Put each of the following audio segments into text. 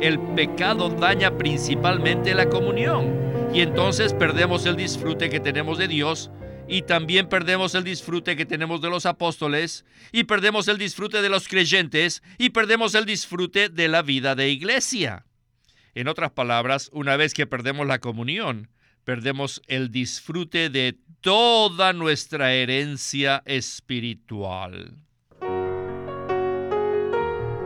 el pecado daña principalmente la comunión y entonces perdemos el disfrute que tenemos de Dios y también perdemos el disfrute que tenemos de los apóstoles y perdemos el disfrute de los creyentes y perdemos el disfrute de la vida de iglesia. En otras palabras, una vez que perdemos la comunión, perdemos el disfrute de toda nuestra herencia espiritual.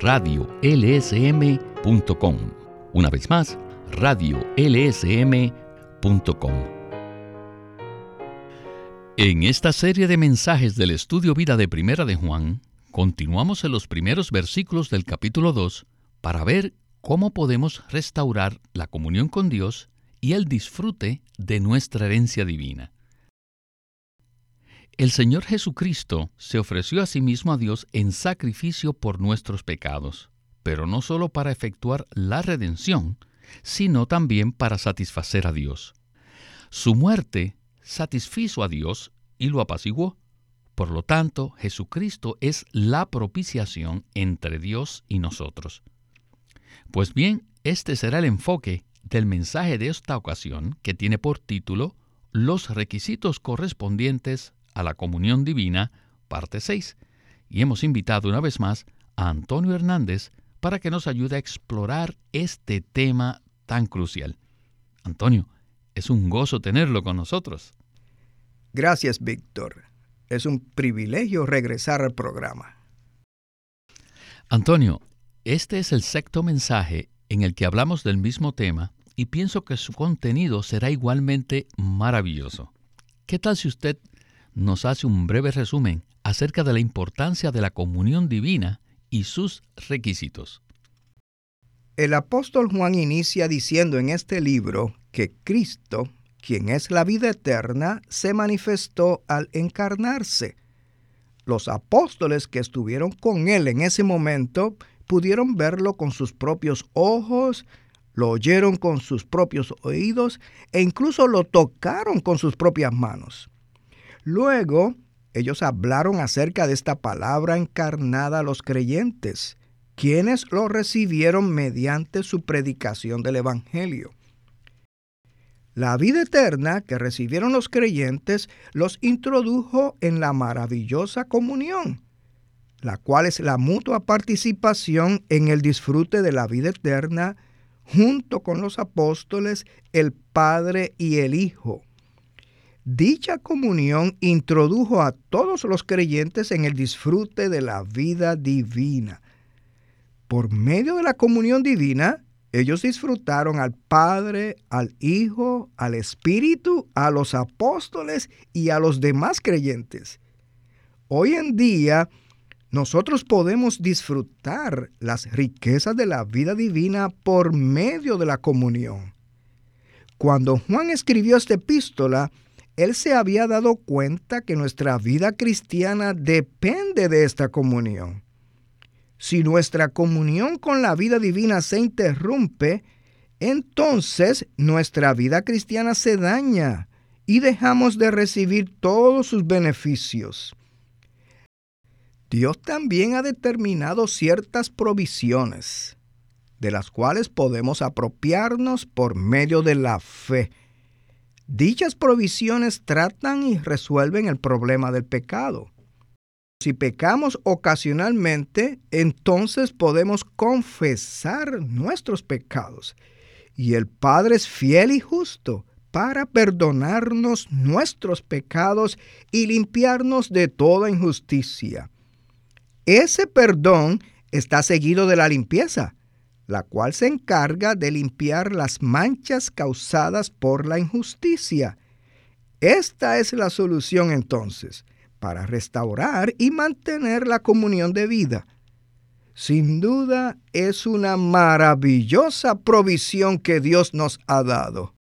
radiolsm.com. Una vez más, radiolsm.com. En esta serie de mensajes del Estudio Vida de Primera de Juan, continuamos en los primeros versículos del capítulo 2 para ver cómo podemos restaurar la comunión con Dios y el disfrute de nuestra herencia divina. El Señor Jesucristo se ofreció a sí mismo a Dios en sacrificio por nuestros pecados, pero no solo para efectuar la redención, sino también para satisfacer a Dios. Su muerte satisfizo a Dios y lo apaciguó. Por lo tanto, Jesucristo es la propiciación entre Dios y nosotros. Pues bien, este será el enfoque del mensaje de esta ocasión que tiene por título Los requisitos correspondientes a la comunión divina, parte 6. Y hemos invitado una vez más a Antonio Hernández para que nos ayude a explorar este tema tan crucial. Antonio, es un gozo tenerlo con nosotros. Gracias, Víctor. Es un privilegio regresar al programa. Antonio, este es el sexto mensaje en el que hablamos del mismo tema y pienso que su contenido será igualmente maravilloso. ¿Qué tal si usted nos hace un breve resumen acerca de la importancia de la comunión divina y sus requisitos? El apóstol Juan inicia diciendo en este libro que Cristo, quien es la vida eterna, se manifestó al encarnarse. Los apóstoles que estuvieron con él en ese momento pudieron verlo con sus propios ojos, lo oyeron con sus propios oídos e incluso lo tocaron con sus propias manos. Luego, ellos hablaron acerca de esta palabra encarnada a los creyentes, quienes lo recibieron mediante su predicación del Evangelio. La vida eterna que recibieron los creyentes los introdujo en la maravillosa comunión la cual es la mutua participación en el disfrute de la vida eterna junto con los apóstoles, el Padre y el Hijo. Dicha comunión introdujo a todos los creyentes en el disfrute de la vida divina. Por medio de la comunión divina, ellos disfrutaron al Padre, al Hijo, al Espíritu, a los apóstoles y a los demás creyentes. Hoy en día, nosotros podemos disfrutar las riquezas de la vida divina por medio de la comunión. Cuando Juan escribió esta epístola, él se había dado cuenta que nuestra vida cristiana depende de esta comunión. Si nuestra comunión con la vida divina se interrumpe, entonces nuestra vida cristiana se daña y dejamos de recibir todos sus beneficios. Dios también ha determinado ciertas provisiones, de las cuales podemos apropiarnos por medio de la fe. Dichas provisiones tratan y resuelven el problema del pecado. Si pecamos ocasionalmente, entonces podemos confesar nuestros pecados. Y el Padre es fiel y justo para perdonarnos nuestros pecados y limpiarnos de toda injusticia. Ese perdón está seguido de la limpieza, la cual se encarga de limpiar las manchas causadas por la injusticia. Esta es la solución entonces para restaurar y mantener la comunión de vida. Sin duda es una maravillosa provisión que Dios nos ha dado.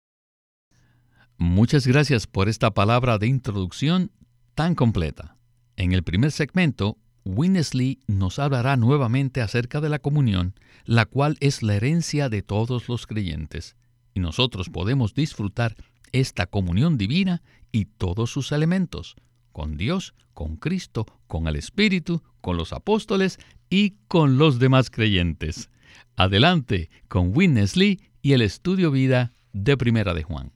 Muchas gracias por esta palabra de introducción tan completa. En el primer segmento, Winnesley nos hablará nuevamente acerca de la comunión, la cual es la herencia de todos los creyentes, y nosotros podemos disfrutar esta comunión divina y todos sus elementos, con Dios, con Cristo, con el Espíritu, con los apóstoles y con los demás creyentes. Adelante con Winnesley y el estudio vida de Primera de Juan.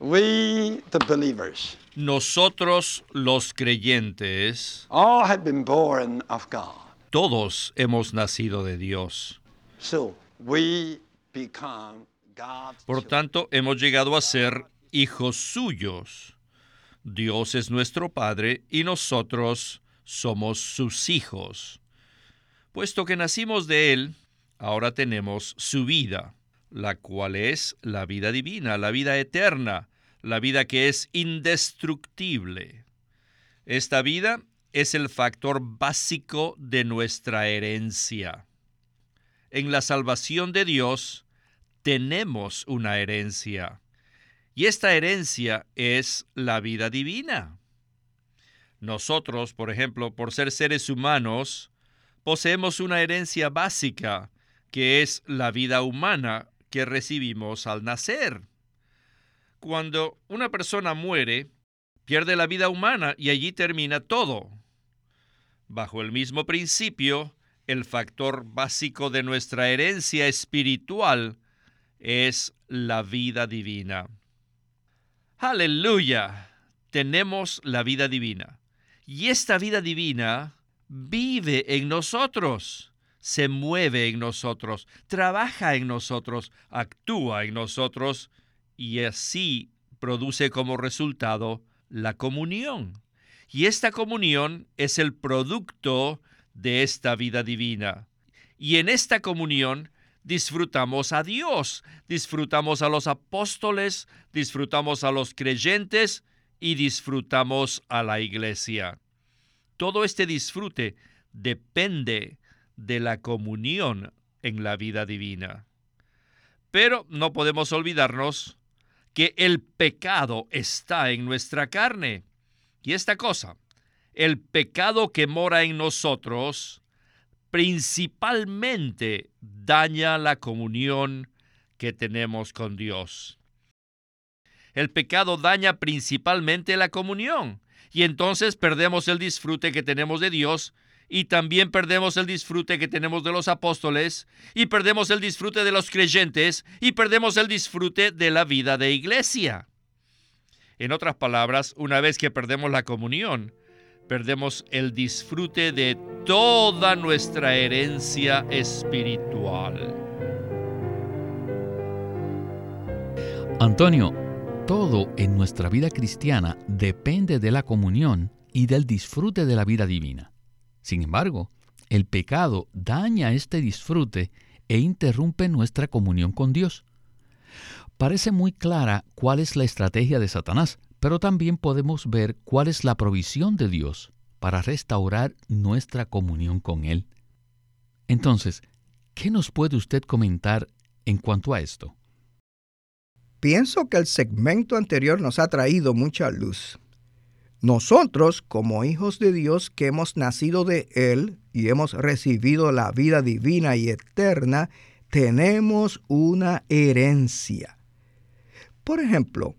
We, the believers, Nosotros los creyentes, all have been born of God. todos hemos nacido de Dios. So we become God's Por children. tanto, hemos llegado a ser hijos suyos. Dios es nuestro Padre y nosotros somos sus hijos. Puesto que nacimos de Él, ahora tenemos su vida, la cual es la vida divina, la vida eterna, la vida que es indestructible. Esta vida es el factor básico de nuestra herencia. En la salvación de Dios tenemos una herencia. Y esta herencia es la vida divina. Nosotros, por ejemplo, por ser seres humanos, poseemos una herencia básica, que es la vida humana que recibimos al nacer. Cuando una persona muere, pierde la vida humana y allí termina todo. Bajo el mismo principio, el factor básico de nuestra herencia espiritual es la vida divina. Aleluya. Tenemos la vida divina. Y esta vida divina vive en nosotros, se mueve en nosotros, trabaja en nosotros, actúa en nosotros y así produce como resultado la comunión. Y esta comunión es el producto de esta vida divina. Y en esta comunión disfrutamos a Dios, disfrutamos a los apóstoles, disfrutamos a los creyentes y disfrutamos a la iglesia. Todo este disfrute depende de la comunión en la vida divina. Pero no podemos olvidarnos que el pecado está en nuestra carne. Y esta cosa, el pecado que mora en nosotros, principalmente daña la comunión que tenemos con Dios. El pecado daña principalmente la comunión y entonces perdemos el disfrute que tenemos de Dios y también perdemos el disfrute que tenemos de los apóstoles y perdemos el disfrute de los creyentes y perdemos el disfrute de la vida de iglesia. En otras palabras, una vez que perdemos la comunión, perdemos el disfrute de toda nuestra herencia espiritual. Antonio, todo en nuestra vida cristiana depende de la comunión y del disfrute de la vida divina. Sin embargo, el pecado daña este disfrute e interrumpe nuestra comunión con Dios. Parece muy clara cuál es la estrategia de Satanás, pero también podemos ver cuál es la provisión de Dios para restaurar nuestra comunión con Él. Entonces, ¿qué nos puede usted comentar en cuanto a esto? Pienso que el segmento anterior nos ha traído mucha luz. Nosotros, como hijos de Dios que hemos nacido de Él y hemos recibido la vida divina y eterna, tenemos una herencia. Por ejemplo,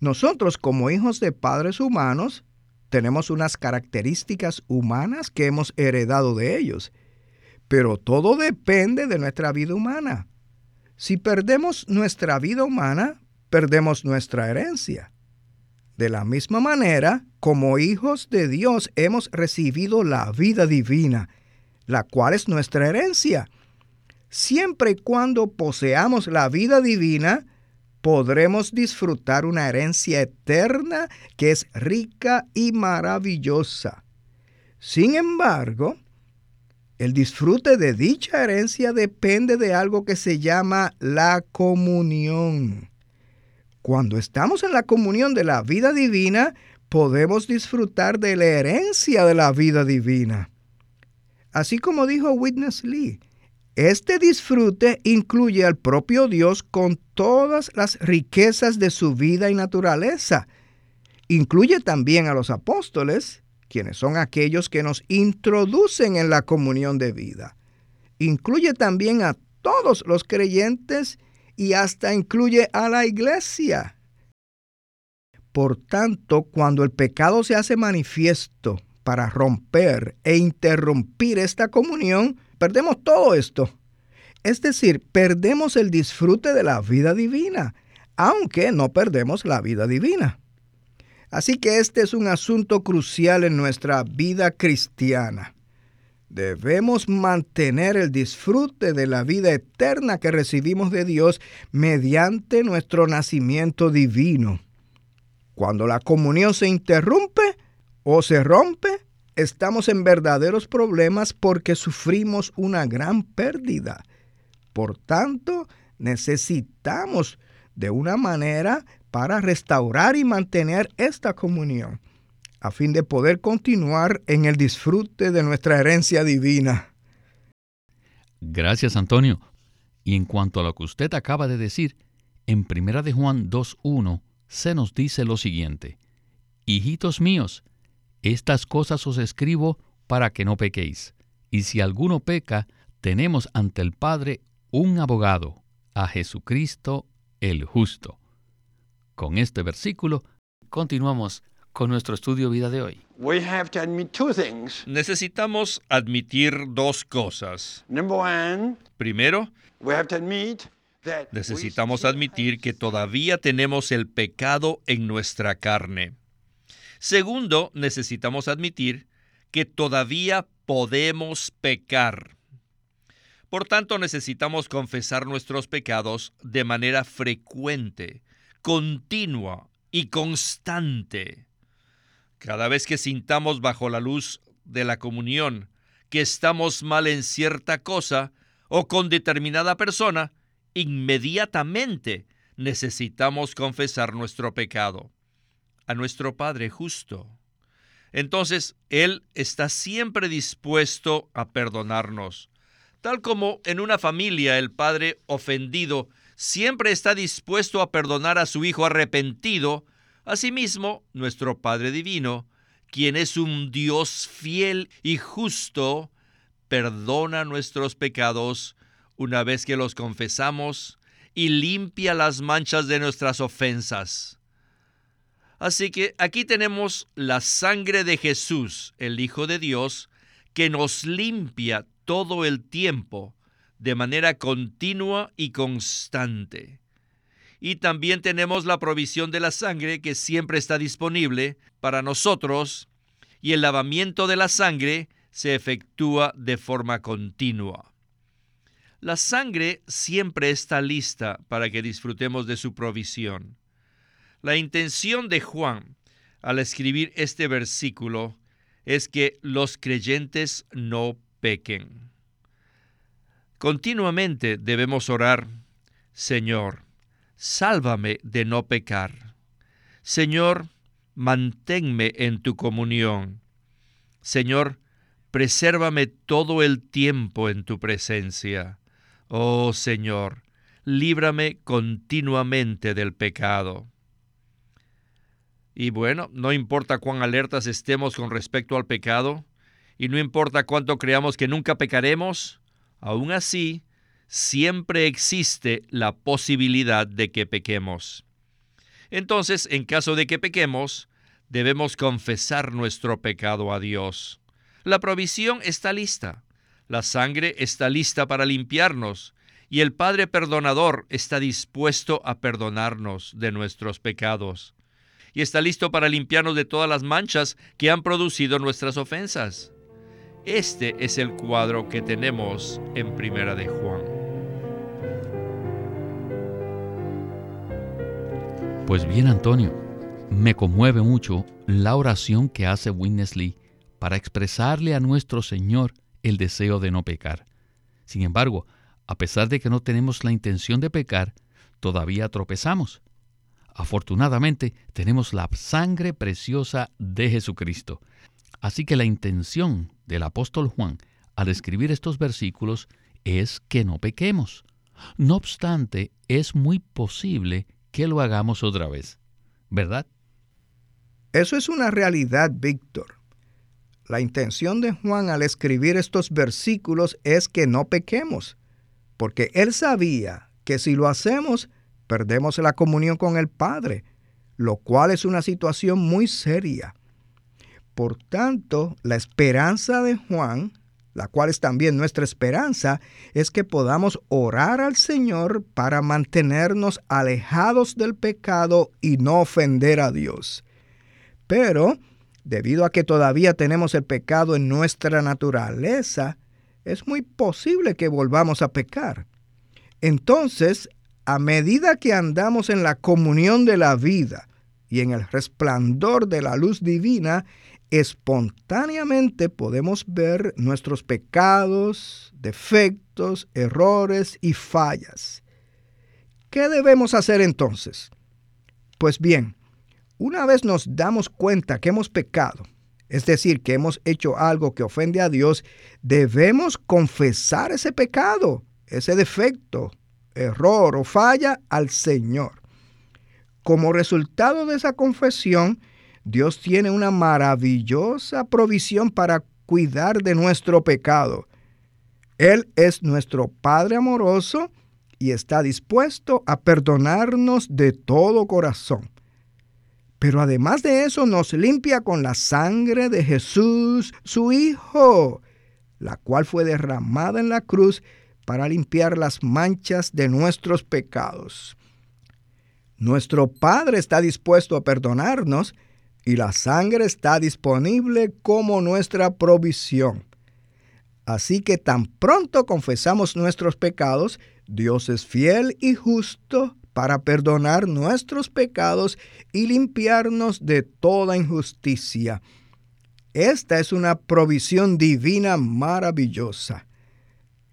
nosotros como hijos de padres humanos tenemos unas características humanas que hemos heredado de ellos, pero todo depende de nuestra vida humana. Si perdemos nuestra vida humana, perdemos nuestra herencia. De la misma manera, como hijos de Dios hemos recibido la vida divina, la cual es nuestra herencia. Siempre y cuando poseamos la vida divina, podremos disfrutar una herencia eterna que es rica y maravillosa. Sin embargo, el disfrute de dicha herencia depende de algo que se llama la comunión. Cuando estamos en la comunión de la vida divina, podemos disfrutar de la herencia de la vida divina. Así como dijo Witness Lee, este disfrute incluye al propio Dios con todas las riquezas de su vida y naturaleza. Incluye también a los apóstoles, quienes son aquellos que nos introducen en la comunión de vida. Incluye también a todos los creyentes y hasta incluye a la iglesia. Por tanto, cuando el pecado se hace manifiesto para romper e interrumpir esta comunión, perdemos todo esto. Es decir, perdemos el disfrute de la vida divina, aunque no perdemos la vida divina. Así que este es un asunto crucial en nuestra vida cristiana. Debemos mantener el disfrute de la vida eterna que recibimos de Dios mediante nuestro nacimiento divino. Cuando la comunión se interrumpe o se rompe, estamos en verdaderos problemas porque sufrimos una gran pérdida. Por tanto, necesitamos de una manera para restaurar y mantener esta comunión, a fin de poder continuar en el disfrute de nuestra herencia divina. Gracias, Antonio. Y en cuanto a lo que usted acaba de decir, en 1 de Juan 2.1 se nos dice lo siguiente, Hijitos míos, estas cosas os escribo para que no pequéis. Y si alguno peca, tenemos ante el Padre un abogado, a Jesucristo el justo. Con este versículo continuamos con nuestro estudio vida de hoy. We have to admit two things. Necesitamos admitir dos cosas. Number one, Primero, we have to admit necesitamos admitir que todavía tenemos el pecado en nuestra carne. Segundo, necesitamos admitir que todavía podemos pecar. Por tanto, necesitamos confesar nuestros pecados de manera frecuente, continua y constante. Cada vez que sintamos bajo la luz de la comunión que estamos mal en cierta cosa o con determinada persona, inmediatamente necesitamos confesar nuestro pecado a nuestro Padre justo. Entonces, Él está siempre dispuesto a perdonarnos. Tal como en una familia el padre ofendido siempre está dispuesto a perdonar a su hijo arrepentido, asimismo nuestro Padre Divino, quien es un Dios fiel y justo, perdona nuestros pecados una vez que los confesamos y limpia las manchas de nuestras ofensas. Así que aquí tenemos la sangre de Jesús, el Hijo de Dios, que nos limpia todo el tiempo de manera continua y constante. Y también tenemos la provisión de la sangre que siempre está disponible para nosotros y el lavamiento de la sangre se efectúa de forma continua. La sangre siempre está lista para que disfrutemos de su provisión. La intención de Juan al escribir este versículo es que los creyentes no pequen. Continuamente debemos orar, Señor, sálvame de no pecar. Señor, manténme en tu comunión. Señor, presérvame todo el tiempo en tu presencia. Oh Señor, líbrame continuamente del pecado. Y bueno, no importa cuán alertas estemos con respecto al pecado, y no importa cuánto creamos que nunca pecaremos, aún así, siempre existe la posibilidad de que pequemos. Entonces, en caso de que pequemos, debemos confesar nuestro pecado a Dios. La provisión está lista, la sangre está lista para limpiarnos, y el Padre Perdonador está dispuesto a perdonarnos de nuestros pecados y está listo para limpiarnos de todas las manchas que han producido nuestras ofensas. Este es el cuadro que tenemos en Primera de Juan. Pues bien, Antonio, me conmueve mucho la oración que hace Witness Lee para expresarle a nuestro Señor el deseo de no pecar. Sin embargo, a pesar de que no tenemos la intención de pecar, todavía tropezamos. Afortunadamente, tenemos la sangre preciosa de Jesucristo. Así que la intención del apóstol Juan al escribir estos versículos es que no pequemos. No obstante, es muy posible que lo hagamos otra vez, ¿verdad? Eso es una realidad, Víctor. La intención de Juan al escribir estos versículos es que no pequemos, porque él sabía que si lo hacemos, perdemos la comunión con el Padre, lo cual es una situación muy seria. Por tanto, la esperanza de Juan la cual es también nuestra esperanza, es que podamos orar al Señor para mantenernos alejados del pecado y no ofender a Dios. Pero, debido a que todavía tenemos el pecado en nuestra naturaleza, es muy posible que volvamos a pecar. Entonces, a medida que andamos en la comunión de la vida y en el resplandor de la luz divina, espontáneamente podemos ver nuestros pecados, defectos, errores y fallas. ¿Qué debemos hacer entonces? Pues bien, una vez nos damos cuenta que hemos pecado, es decir, que hemos hecho algo que ofende a Dios, debemos confesar ese pecado, ese defecto, error o falla al Señor. Como resultado de esa confesión, Dios tiene una maravillosa provisión para cuidar de nuestro pecado. Él es nuestro Padre amoroso y está dispuesto a perdonarnos de todo corazón. Pero además de eso nos limpia con la sangre de Jesús, su Hijo, la cual fue derramada en la cruz para limpiar las manchas de nuestros pecados. Nuestro Padre está dispuesto a perdonarnos y la sangre está disponible como nuestra provisión. Así que tan pronto confesamos nuestros pecados, Dios es fiel y justo para perdonar nuestros pecados y limpiarnos de toda injusticia. Esta es una provisión divina maravillosa.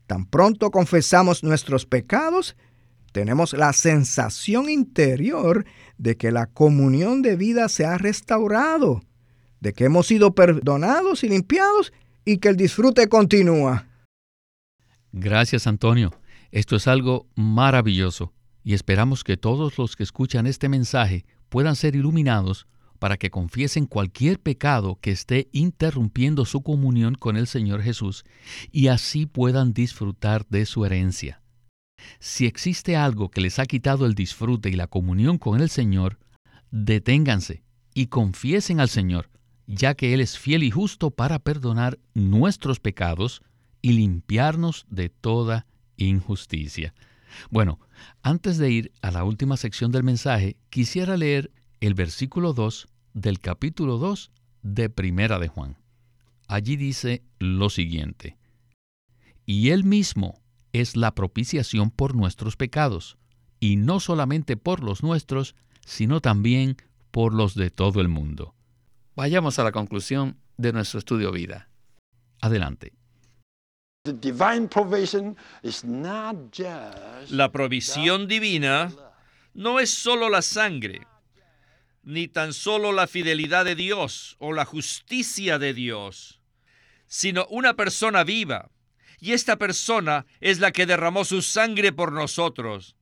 Tan pronto confesamos nuestros pecados, tenemos la sensación interior de que la comunión de vida se ha restaurado, de que hemos sido perdonados y limpiados y que el disfrute continúa. Gracias Antonio. Esto es algo maravilloso y esperamos que todos los que escuchan este mensaje puedan ser iluminados para que confiesen cualquier pecado que esté interrumpiendo su comunión con el Señor Jesús y así puedan disfrutar de su herencia. Si existe algo que les ha quitado el disfrute y la comunión con el Señor, deténganse y confiesen al Señor, ya que Él es fiel y justo para perdonar nuestros pecados y limpiarnos de toda injusticia. Bueno, antes de ir a la última sección del mensaje, quisiera leer el versículo 2 del capítulo 2 de Primera de Juan. Allí dice lo siguiente, y Él mismo es la propiciación por nuestros pecados, y no solamente por los nuestros, sino también por los de todo el mundo. Vayamos a la conclusión de nuestro estudio vida. Adelante. La provisión divina no es solo la sangre, ni tan solo la fidelidad de Dios o la justicia de Dios, sino una persona viva y esta persona es la que derramó su sangre por nosotros.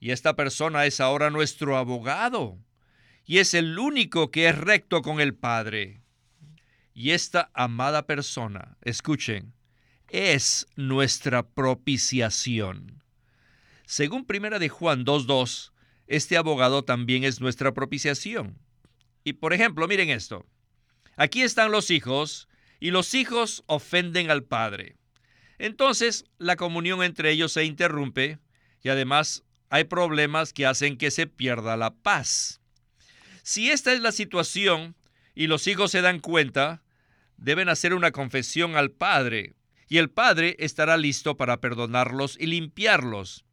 Y esta persona es ahora nuestro abogado. Y es el único que es recto con el Padre. Y esta amada persona, escuchen, es nuestra propiciación. Según Primera de Juan 2.2, este abogado también es nuestra propiciación. Y por ejemplo, miren esto. Aquí están los hijos y los hijos ofenden al Padre. Entonces la comunión entre ellos se interrumpe y además hay problemas que hacen que se pierda la paz. Si esta es la situación y los hijos se dan cuenta, deben hacer una confesión al Padre y el Padre estará listo para perdonarlos y limpiarlos.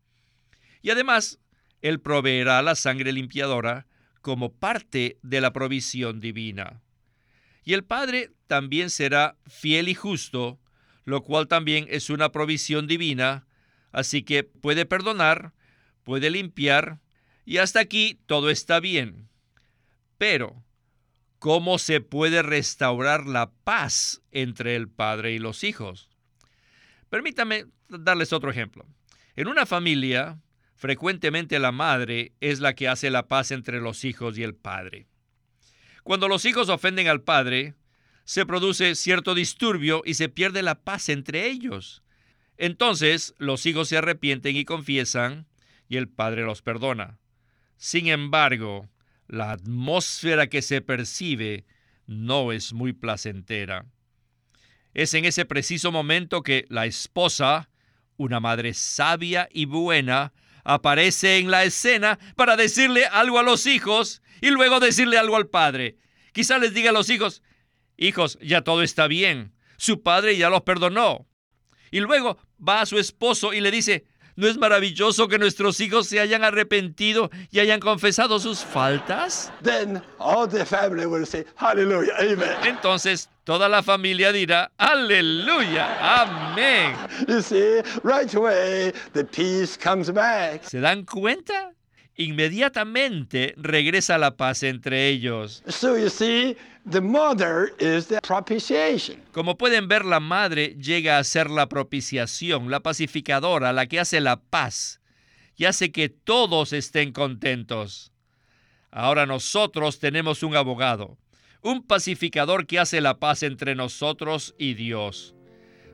Y además, Él proveerá la sangre limpiadora como parte de la provisión divina. Y el Padre también será fiel y justo lo cual también es una provisión divina, así que puede perdonar, puede limpiar, y hasta aquí todo está bien. Pero, ¿cómo se puede restaurar la paz entre el padre y los hijos? Permítame darles otro ejemplo. En una familia, frecuentemente la madre es la que hace la paz entre los hijos y el padre. Cuando los hijos ofenden al padre, se produce cierto disturbio y se pierde la paz entre ellos. Entonces los hijos se arrepienten y confiesan y el padre los perdona. Sin embargo, la atmósfera que se percibe no es muy placentera. Es en ese preciso momento que la esposa, una madre sabia y buena, aparece en la escena para decirle algo a los hijos y luego decirle algo al padre. Quizá les diga a los hijos, hijos, ya todo está bien, su padre ya los perdonó. Y luego va a su esposo y le dice, ¿No es maravilloso que nuestros hijos se hayan arrepentido y hayan confesado sus faltas? Entonces toda la familia dirá, aleluya, amén. ¿Se dan cuenta? Inmediatamente regresa la paz entre ellos. Como pueden ver, la madre llega a ser la propiciación, la pacificadora, la que hace la paz y hace que todos estén contentos. Ahora nosotros tenemos un abogado, un pacificador que hace la paz entre nosotros y Dios.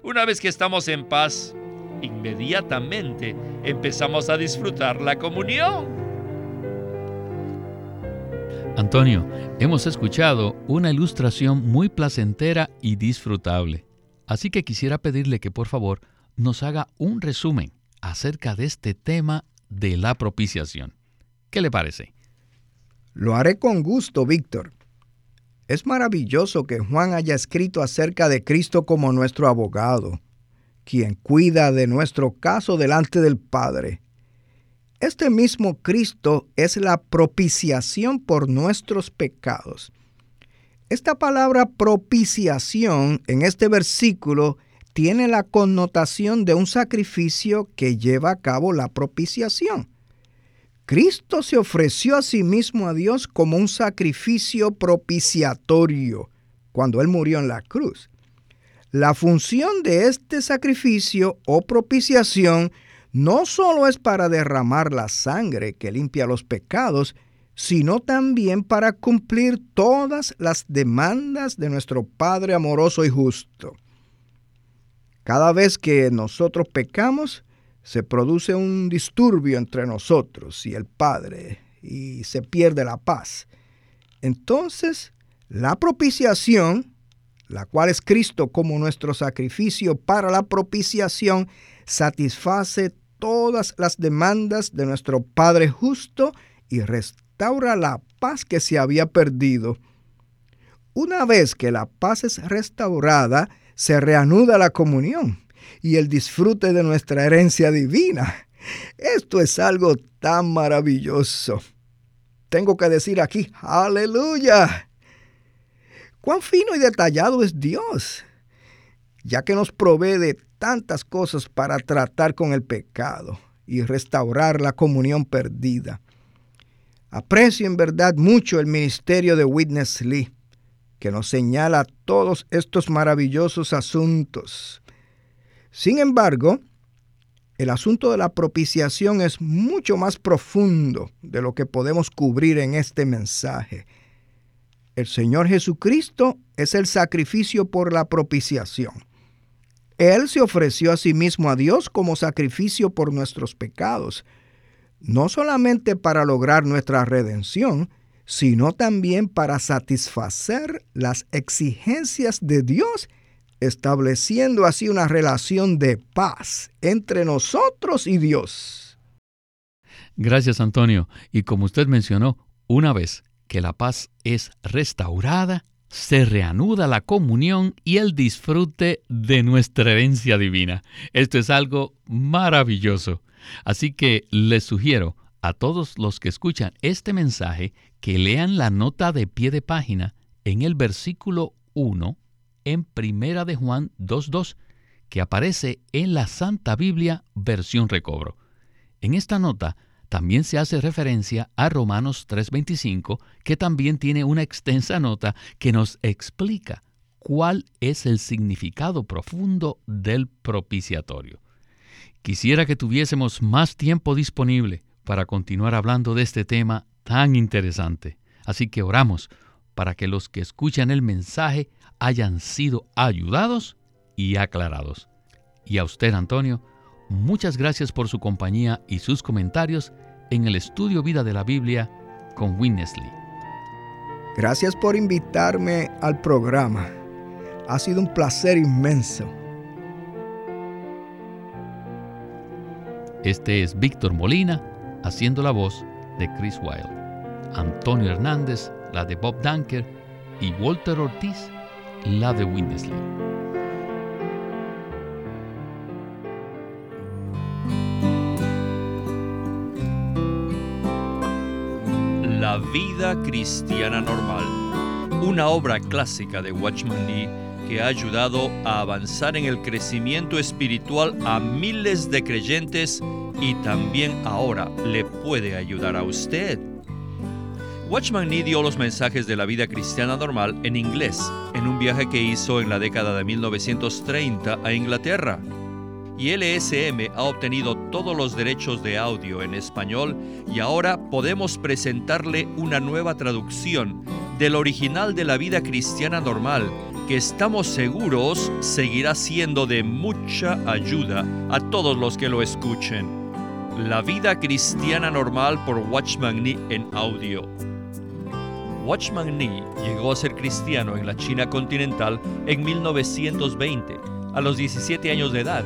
Una vez que estamos en paz, inmediatamente empezamos a disfrutar la comunión. Antonio, hemos escuchado una ilustración muy placentera y disfrutable. Así que quisiera pedirle que por favor nos haga un resumen acerca de este tema de la propiciación. ¿Qué le parece? Lo haré con gusto, Víctor. Es maravilloso que Juan haya escrito acerca de Cristo como nuestro abogado, quien cuida de nuestro caso delante del Padre este mismo Cristo es la propiciación por nuestros pecados. Esta palabra propiciación en este versículo tiene la connotación de un sacrificio que lleva a cabo la propiciación. Cristo se ofreció a sí mismo a Dios como un sacrificio propiciatorio cuando Él murió en la cruz. La función de este sacrificio o propiciación no solo es para derramar la sangre que limpia los pecados, sino también para cumplir todas las demandas de nuestro Padre amoroso y justo. Cada vez que nosotros pecamos, se produce un disturbio entre nosotros y el Padre y se pierde la paz. Entonces, la propiciación, la cual es Cristo como nuestro sacrificio para la propiciación, satisface todas las demandas de nuestro Padre justo y restaura la paz que se había perdido. Una vez que la paz es restaurada, se reanuda la comunión y el disfrute de nuestra herencia divina. Esto es algo tan maravilloso. Tengo que decir aquí, aleluya. Cuán fino y detallado es Dios, ya que nos provee de tantas cosas para tratar con el pecado y restaurar la comunión perdida. Aprecio en verdad mucho el ministerio de Witness Lee, que nos señala todos estos maravillosos asuntos. Sin embargo, el asunto de la propiciación es mucho más profundo de lo que podemos cubrir en este mensaje. El Señor Jesucristo es el sacrificio por la propiciación. Él se ofreció a sí mismo a Dios como sacrificio por nuestros pecados, no solamente para lograr nuestra redención, sino también para satisfacer las exigencias de Dios, estableciendo así una relación de paz entre nosotros y Dios. Gracias Antonio. Y como usted mencionó, una vez que la paz es restaurada, se reanuda la comunión y el disfrute de nuestra herencia divina. Esto es algo maravilloso. Así que les sugiero a todos los que escuchan este mensaje que lean la nota de pie de página en el versículo 1 en Primera de Juan 2.2 que aparece en la Santa Biblia versión recobro. En esta nota también se hace referencia a Romanos 3:25, que también tiene una extensa nota que nos explica cuál es el significado profundo del propiciatorio. Quisiera que tuviésemos más tiempo disponible para continuar hablando de este tema tan interesante. Así que oramos para que los que escuchan el mensaje hayan sido ayudados y aclarados. Y a usted, Antonio, muchas gracias por su compañía y sus comentarios en el estudio Vida de la Biblia con Winnesley. Gracias por invitarme al programa. Ha sido un placer inmenso. Este es Víctor Molina haciendo la voz de Chris Wilde. Antonio Hernández, la de Bob Dunker y Walter Ortiz, la de Winnesley. Vida cristiana normal, una obra clásica de Watchman Nee que ha ayudado a avanzar en el crecimiento espiritual a miles de creyentes y también ahora le puede ayudar a usted. Watchman Nee dio los mensajes de la vida cristiana normal en inglés en un viaje que hizo en la década de 1930 a Inglaterra. Y LSM ha obtenido todos los derechos de audio en español y ahora podemos presentarle una nueva traducción del original de la vida cristiana normal que estamos seguros seguirá siendo de mucha ayuda a todos los que lo escuchen. La vida cristiana normal por Watchman Nee en audio. Watchman Nee llegó a ser cristiano en la China continental en 1920, a los 17 años de edad,